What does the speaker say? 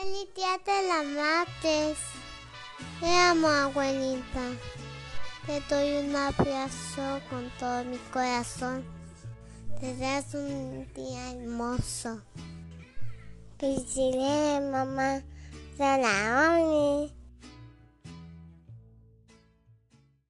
Feliz día de la mates. Te amo, abuelita. Te doy un abrazo con todo mi corazón. Te das un día hermoso. Felicidades, mamá. Salaones.